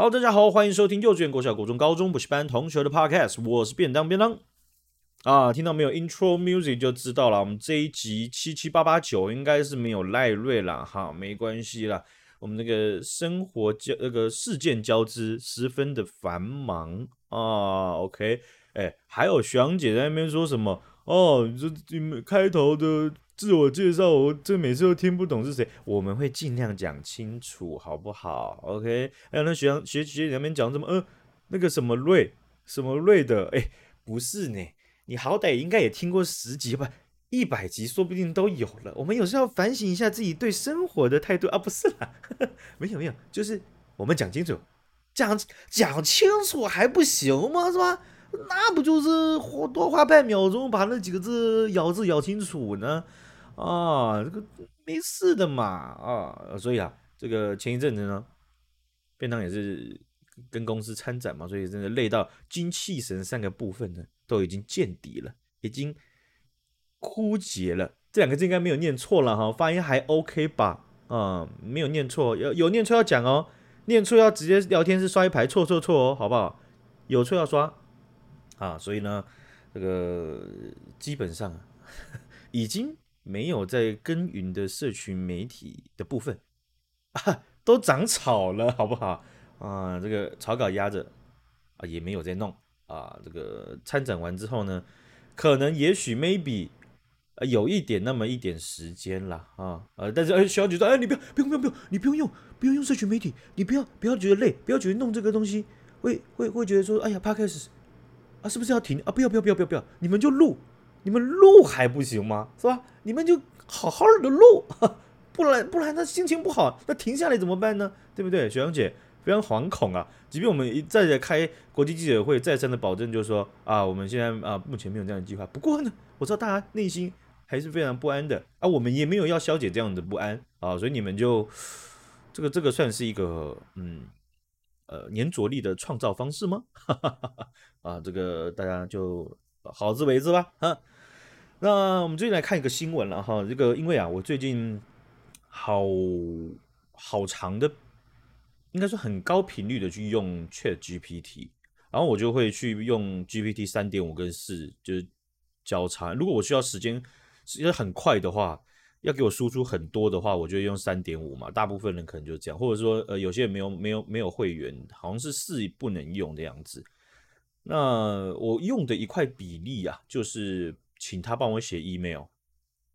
好，大家好，欢迎收听幼稚园、国小、国中、高中补习班同学的 Podcast，我是便当便当啊，听到没有？Intro music 就知道了。我们这一集七七八八九应该是没有赖瑞了哈，没关系啦。我们那个生活交那个事件交织十分的繁忙啊。OK，哎，还有学长姐在那边说什么？哦，这你们开头的。自我介绍，我这每次都听不懂是谁。我们会尽量讲清楚，好不好？OK。还有那学长学学姐那边讲什么？呃，那个什么瑞，什么瑞的？哎，不是呢。你好歹应该也听过十集吧，一百集说不定都有了。我们有时候要反省一下自己对生活的态度啊，不是啦，没有没有，就是我们讲清楚，讲讲清楚还不行吗？是吧？那不就是花多花半秒钟把那几个字咬字咬清楚呢？啊，这个没事的嘛，啊，所以啊，这个前一阵子呢，便当也是跟公司参展嘛，所以真的累到精气神三个部分呢都已经见底了，已经枯竭了。这两个字应该没有念错了哈，发音还 OK 吧？啊，没有念错，有有念错要讲哦，念错要直接聊天室刷一排错错错哦，好不好？有错要刷啊，所以呢，这个基本上 已经。没有在耕耘的社群媒体的部分啊，都长草了，好不好啊？这个草稿压着啊，也没有在弄啊。这个参展完之后呢，可能也许 maybe 啊，有一点那么一点时间了啊啊！但是哎，小姐说哎，你不要不用不用不用，你不用用不用用社群媒体，你不要不要觉得累，不要觉得弄这个东西会会会觉得说哎呀，Podcast 啊，是不是要停啊？不要不要不要不要不要，你们就录。你们录还不行吗？是吧？你们就好好的录，不然不然他心情不好，那停下来怎么办呢？对不对？雪阳姐非常惶恐啊！即便我们一再的开国际记者会，再三的保证，就是说啊，我们现在啊目前没有这样的计划。不过呢，我知道大家内心还是非常不安的啊，我们也没有要消解这样的不安啊，所以你们就这个这个算是一个嗯呃黏着力的创造方式吗？啊，这个大家就。好自为之吧，哈。那我们最近来看一个新闻了哈。这个因为啊，我最近好好长的，应该说很高频率的去用 Chat GPT，然后我就会去用 GPT 三点五跟四，就是交叉。如果我需要时间时间很快的话，要给我输出很多的话，我就用三点五嘛。大部分人可能就这样，或者说呃，有些人没有没有没有会员，好像是四不能用的样子。那我用的一块比例啊，就是请他帮我写 email，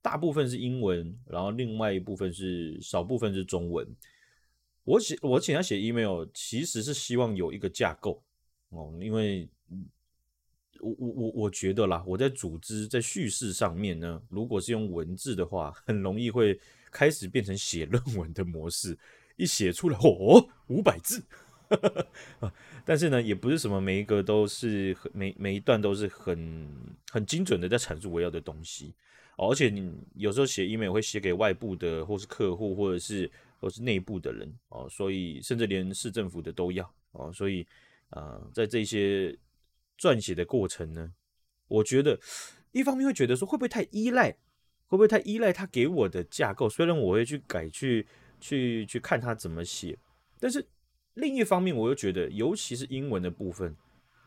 大部分是英文，然后另外一部分是少部分是中文。我写我请他写 email，其实是希望有一个架构哦，因为我我我我觉得啦，我在组织在叙事上面呢，如果是用文字的话，很容易会开始变成写论文的模式，一写出来哦，五百字。但是呢，也不是什么每一个都是很每每一段都是很很精准的在阐述我要的东西，而且你有时候写 email 会写给外部的，或是客户，或者是或是内部的人哦，所以甚至连市政府的都要哦，所以啊，在这些撰写的过程呢，我觉得一方面会觉得说会不会太依赖，会不会太依赖他给我的架构？虽然我会去改去去去看他怎么写，但是。另一方面，我又觉得，尤其是英文的部分，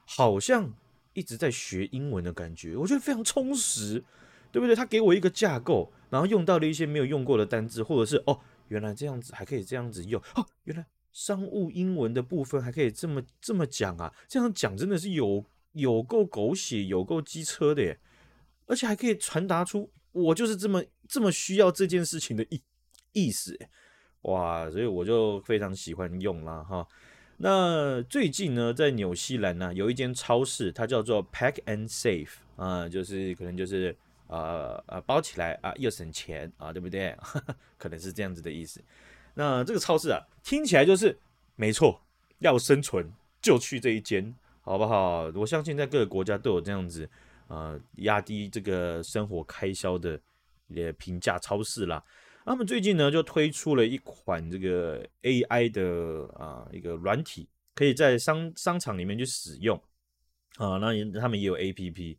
好像一直在学英文的感觉，我觉得非常充实，对不对？他给我一个架构，然后用到了一些没有用过的单字，或者是哦，原来这样子还可以这样子用哦，原来商务英文的部分还可以这么这么讲啊，这样讲真的是有有够狗血，有够机车的耶，而且还可以传达出我就是这么这么需要这件事情的意意思。哇，所以我就非常喜欢用了哈。那最近呢，在纽西兰呢，有一间超市，它叫做 Pack and Save 啊，就是可能就是呃呃包起来啊，又省钱啊，对不对？可能是这样子的意思。那这个超市啊，听起来就是没错，要生存就去这一间，好不好？我相信在各个国家都有这样子呃压低这个生活开销的也平价超市啦。他们最近呢，就推出了一款这个 AI 的啊一个软体，可以在商商场里面去使用啊。那他们也有 APP。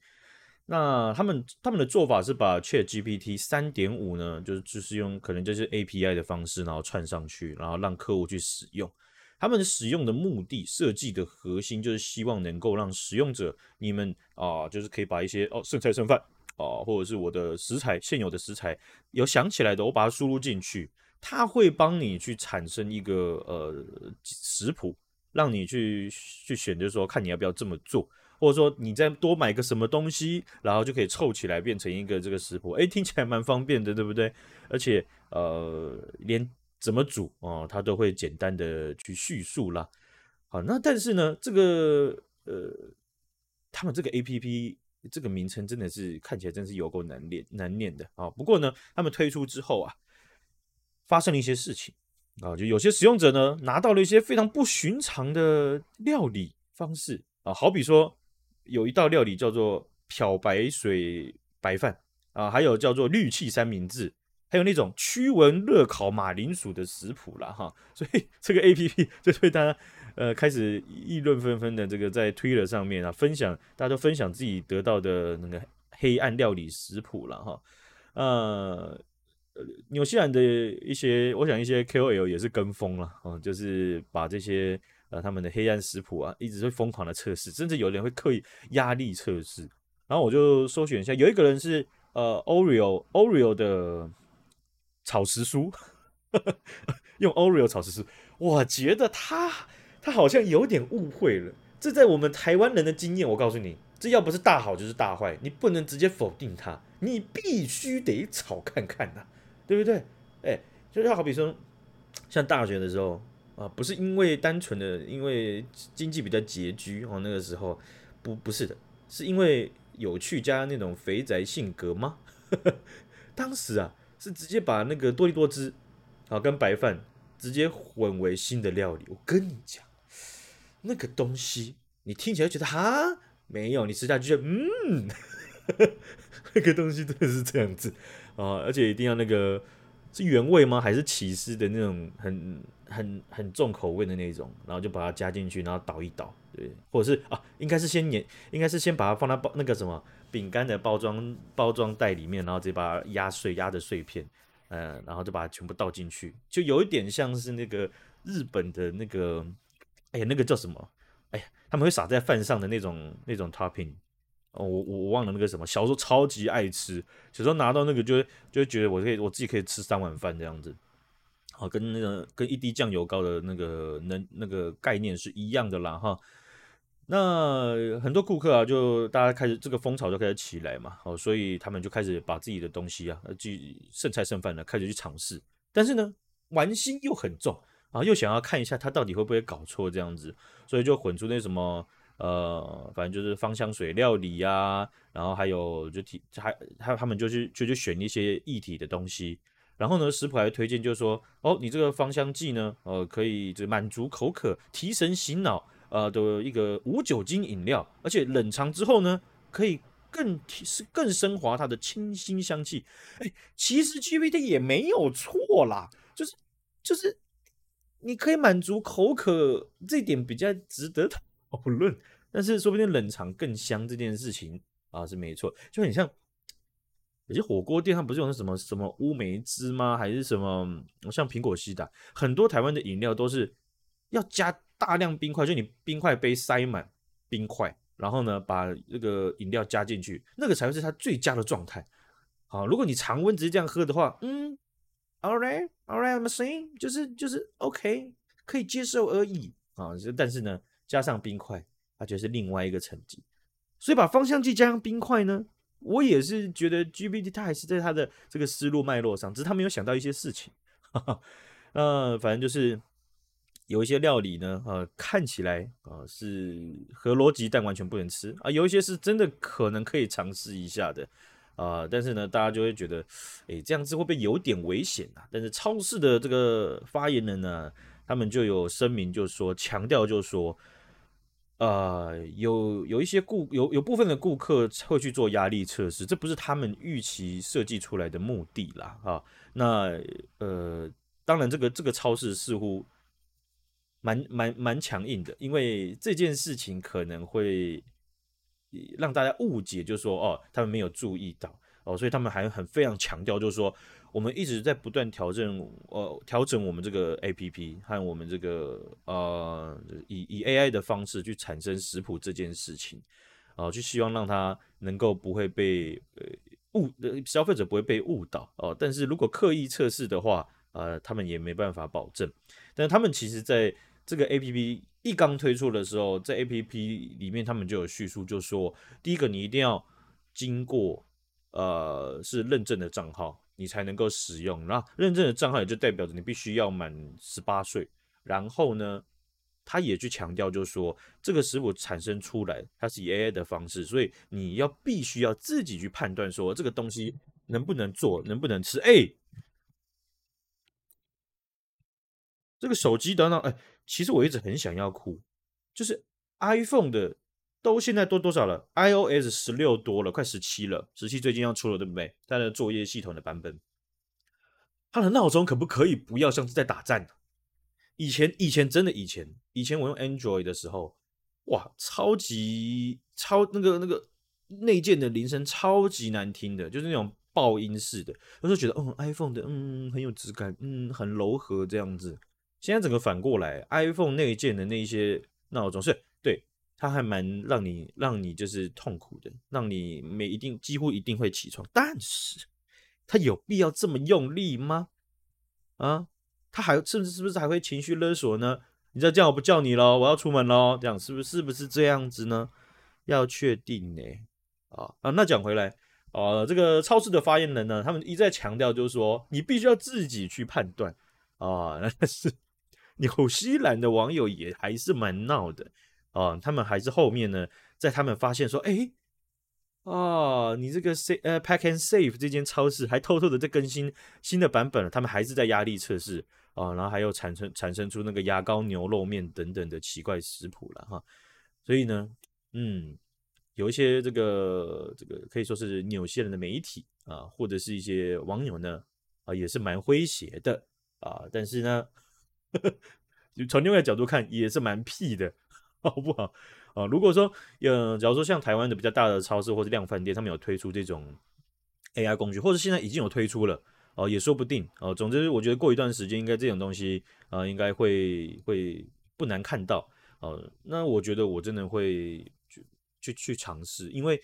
那他们他们的做法是把 ChatGPT 三点五呢，就是就是用可能就是 API 的方式，然后串上去，然后让客户去使用。他们使用的目的设计的核心就是希望能够让使用者你们啊、就是可以把一些哦剩菜剩饭啊，或者是我的食材现有的食材有想起来的，我把它输入进去，它会帮你去产生一个呃食谱，让你去去选择说看你要不要这么做。或者说你再多买个什么东西，然后就可以凑起来变成一个这个食谱，哎，听起来蛮方便的，对不对？而且呃，连怎么煮哦，它都会简单的去叙述啦。好，那但是呢，这个呃，他们这个 APP 这个名称真的是看起来真是有够难念难念的啊。不过呢，他们推出之后啊，发生了一些事情啊，就有些使用者呢拿到了一些非常不寻常的料理方式啊，好比说。有一道料理叫做漂白水白饭啊，还有叫做氯气三明治，还有那种驱蚊热烤马铃薯的食谱啦。哈。所以这个 APP 就对大家呃开始议论纷纷的这个在 Twitter 上面啊分享，大家都分享自己得到的那个黑暗料理食谱了哈。呃，纽西兰的一些，我想一些 KOL 也是跟风了啊，就是把这些。呃，他们的黑暗食谱啊，一直会疯狂的测试，甚至有人会刻意压力测试。然后我就搜寻一下，有一个人是呃 Oreo Oreo 的炒时蔬，用 Oreo 炒食书，我觉得他他好像有点误会了。这在我们台湾人的经验，我告诉你，这要不是大好就是大坏，你不能直接否定他，你必须得炒看看呐、对不对？哎，就像好比说，像大学的时候。啊，不是因为单纯的因为经济比较拮据哦，那个时候不不是的，是因为有趣加那种肥宅性格吗？当时啊，是直接把那个多利多汁啊跟白饭直接混为新的料理。我跟你讲，那个东西你听起来觉得哈？没有，你吃下去就嗯，那个东西真的是这样子。啊，而且一定要那个是原味吗？还是起司的那种很。很很重口味的那种，然后就把它加进去，然后倒一倒，对，或者是啊，应该是先碾，应该是先把它放在包那个什么饼干的包装包装袋里面，然后直接把它压碎，压的碎片，嗯、呃，然后就把它全部倒进去，就有一点像是那个日本的那个，哎呀，那个叫什么？哎呀，他们会撒在饭上的那种那种 topping，哦，我我忘了那个什么，小时候超级爱吃，小时候拿到那个就会就会觉得我可以我自己可以吃三碗饭这样子。好，跟那个跟一滴酱油膏的那个能那个概念是一样的啦哈。那很多顾客啊，就大家开始这个风潮就开始起来嘛，好，所以他们就开始把自己的东西啊，就剩菜剩饭的开始去尝试。但是呢，玩心又很重啊，又想要看一下他到底会不会搞错这样子，所以就混出那什么呃，反正就是芳香水料理呀、然后还有就提还还他们就去就去选一些液体的东西。然后呢，食谱还推荐就是说，哦，你这个芳香剂呢，呃，可以这满足口渴、提神醒脑，呃的一个无酒精饮料，而且冷藏之后呢，可以更提是更升华它的清新香气。哎，其实 GPT 也没有错啦，就是就是你可以满足口渴这点比较值得 讨论，但是说不定冷藏更香这件事情啊是没错，就很像。有些火锅店，它不是有那什么什么乌梅汁吗？还是什么像苹果西打？很多台湾的饮料都是要加大量冰块，就你冰块杯塞满冰块，然后呢，把那个饮料加进去，那个才会是它最佳的状态。好，如果你常温直接这样喝的话，嗯，all right，all right，I'm saying，就是就是 OK，可以接受而已啊。但是呢，加上冰块，它就是另外一个层级。所以把芳香剂加上冰块呢？我也是觉得 GPT 它还是在它的这个思路脉络上，只是他没有想到一些事情。呃，反正就是有一些料理呢，呃，看起来啊、呃、是合逻辑，但完全不能吃啊、有一些是真的可能可以尝试一下的、呃，但是呢，大家就会觉得，哎，这样子会不会有点危险啊？但是超市的这个发言人呢，他们就有声明，就说强调，就说。呃，有有一些顾有有部分的顾客会去做压力测试，这不是他们预期设计出来的目的啦，啊，那呃，当然这个这个超市似乎蛮蛮蛮强硬的，因为这件事情可能会让大家误解，就是说哦，他们没有注意到哦，所以他们还很非常强调，就是说我们一直在不断调整，呃，调整我们这个 APP 和我们这个呃以以 AI 的方式去产生食谱这件事情，哦，就希望让它能够不会被呃误呃消费者不会被误导哦，但是如果刻意测试的话，呃，他们也没办法保证。但他们其实在这个 APP 一刚推出的时候，在 APP 里面他们就有叙述，就说第一个你一定要经过。呃，是认证的账号，你才能够使用。那认证的账号也就代表着你必须要满十八岁。然后呢，他也去强调，就是说这个食谱产生出来，它是以 AI 的方式，所以你要必须要自己去判断说这个东西能不能做，能不能吃。哎，这个手机等等，哎，其实我一直很想要哭，就是 iPhone 的。都现在多多少了？iOS 十六多了，快十七了。十七最近要出了，对不对？它的作业系统的版本，它的闹钟可不可以不要像是在打战？以前以前真的以前以前我用 Android 的时候，哇，超级超那个那个内建的铃声超级难听的，就是那种爆音式的。我就觉得，嗯，iPhone 的嗯很有质感，嗯很柔和这样子。现在整个反过来，iPhone 内建的那一些闹钟是对。它还蛮让你让你就是痛苦的，让你每一定几乎一定会起床，但是它有必要这么用力吗？啊，它还甚至是不是还会情绪勒索呢？你再这样我不叫你了，我要出门喽，这样是不是是不是这样子呢？要确定呢？啊啊，那讲回来啊，这个超市的发言人呢，他们一再强调就是说，你必须要自己去判断啊，但是纽西兰的网友也还是蛮闹的。啊，他们还是后面呢，在他们发现说，哎，啊，你这个 s 呃 Pack and Save 这间超市还偷偷的在更新新的版本了，他们还是在压力测试啊，然后还有产生产生出那个牙膏牛肉面等等的奇怪食谱了哈，所以呢，嗯，有一些这个这个可以说是纽西兰的媒体啊，或者是一些网友呢，啊，也是蛮诙谐的啊，但是呢，从另外一个角度看，也是蛮屁的。好不好啊？如果说，呃，假如说像台湾的比较大的超市或者量贩店，他们有推出这种 AI 工具，或者现在已经有推出了，哦，也说不定哦。总之，我觉得过一段时间，应该这种东西啊，应该会会不难看到哦。那我觉得我真的会去去去尝试，因为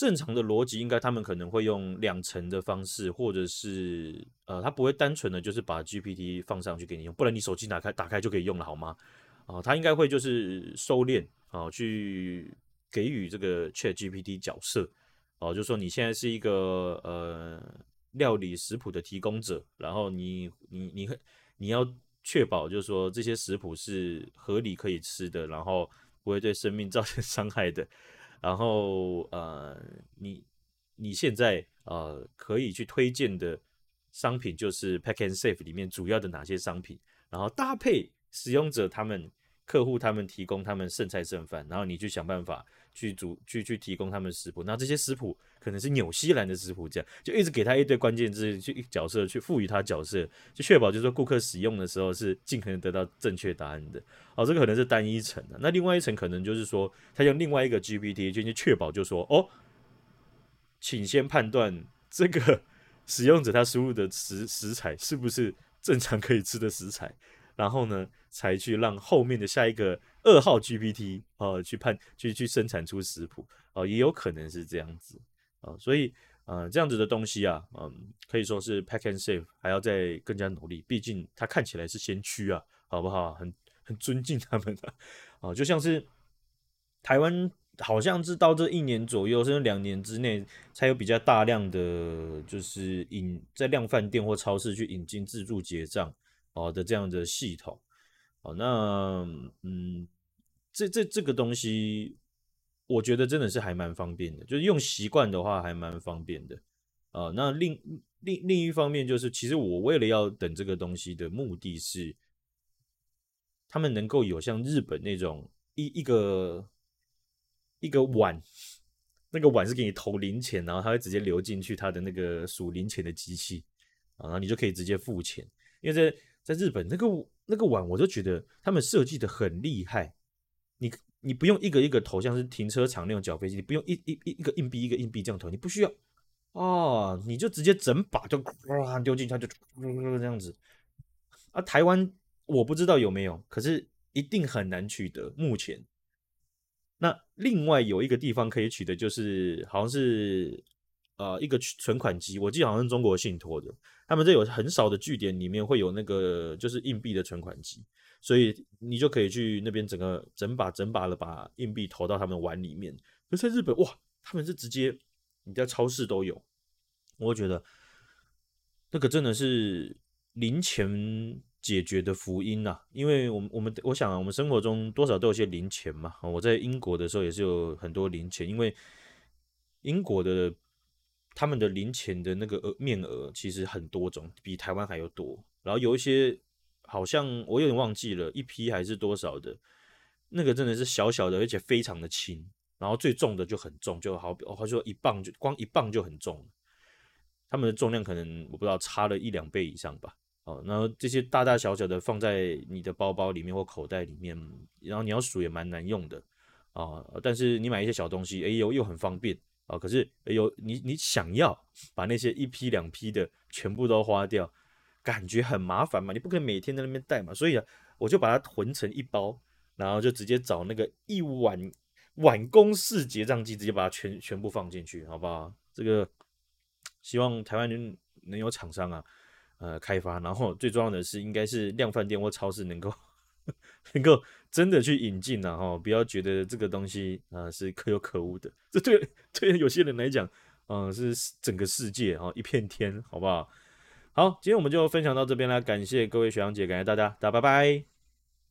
正常的逻辑应该他们可能会用两层的方式，或者是呃，他不会单纯的就是把 GPT 放上去给你用，不然你手机打开打开就可以用了，好吗？啊，他应该会就是收敛啊，去给予这个 ChatGPT 角色哦，就说你现在是一个呃料理食谱的提供者，然后你你你你要确保就是说这些食谱是合理可以吃的，然后不会对生命造成 伤害的，然后呃你你现在呃可以去推荐的商品就是 Pack and Save 里面主要的哪些商品，然后搭配使用者他们。客户他们提供他们剩菜剩饭，然后你去想办法去煮去去提供他们食谱，那这些食谱可能是纽西兰的食谱，这样就一直给他一堆关键字去角色去赋予他角色，就确保就是说顾客使用的时候是尽可能得到正确答案的。哦，这个可能是单一层的，那另外一层可能就是说他用另外一个 GPT 进去确保，就说哦，请先判断这个 使用者他输入的食食材是不是正常可以吃的食材。然后呢，才去让后面的下一个二号 GPT 哦、去判去去生产出食谱哦、也有可能是这样子啊、所以呃这样子的东西啊，嗯、可以说是 Pack and Save 还要再更加努力，毕竟它看起来是先驱啊，好不好？很很尊敬他们的啊、就像是台湾好像是到这一年左右甚至两年之内才有比较大量的就是引在量贩店或超市去引进自助结账。哦的这样的系统，哦，那嗯，这这这个东西，我觉得真的是还蛮方便的，就是用习惯的话还蛮方便的，啊、那另另另一方面就是，其实我为了要等这个东西的目的是，他们能够有像日本那种一一个一个碗，那个碗是给你投零钱，然后它会直接流进去它的那个数零钱的机器，啊，然后你就可以直接付钱，因为在。在日本那个那个碗，我就觉得他们设计的很厉害。你不用一个一个投，像是停车场那种缴费机，你不用一一一一个硬币一个硬币这样投，你不需要，哦，你就直接整把就哗丢进去，它就这样子。啊，台湾我不知道有没有，可是一定很难取得。目前，那另外有一个地方可以取得，就是好像是呃一个存款机，我记得好像是中国信托的，他们这有很少的据点里面会有那个就是硬币的存款机，所以你就可以去那边整个整把整把的把硬币投到他们碗里面。可是在日本哇，他们是直接你在超市都有，我觉得那个真的是。零钱解决的福音呐、因为我们我们我想啊，我们生活中多少都有些零钱嘛。我在英国的时候也是有很多零钱，因为英国的他们的零钱的那个额面额其实很多种，比台湾还要多。然后有一些好像我有点忘记了，一批还是多少的，那个真的是小小的，而且非常的轻。然后最重的就很重，就好比好说一磅就光一磅就很重，他们的重量可能我不知道差了一两倍以上吧。哦，然后这些大大小小的放在你的包包里面或口袋里面，然后你要数也蛮难用的啊、哦。但是你买一些小东西，哎呦又很方便啊、哦。可是有，你你想要把那些一批两批的全部都花掉，感觉很麻烦嘛。你不可以每天在那边带嘛。所以啊，我就把它囤成一包，然后就直接找那个一碗碗公式结账机，直接把它全全部放进去，好不好？这个希望台湾人能有厂商啊。呃，开发，然后最重要的是，应该是量贩店或超市能够能够真的去引进，然后不要觉得这个东西啊、是可有可无的。这对对有些人来讲，嗯、是整个世界啊一片天，好不好？好，今天我们就分享到这边啦，感谢各位学长姐，感谢大家，大家拜拜。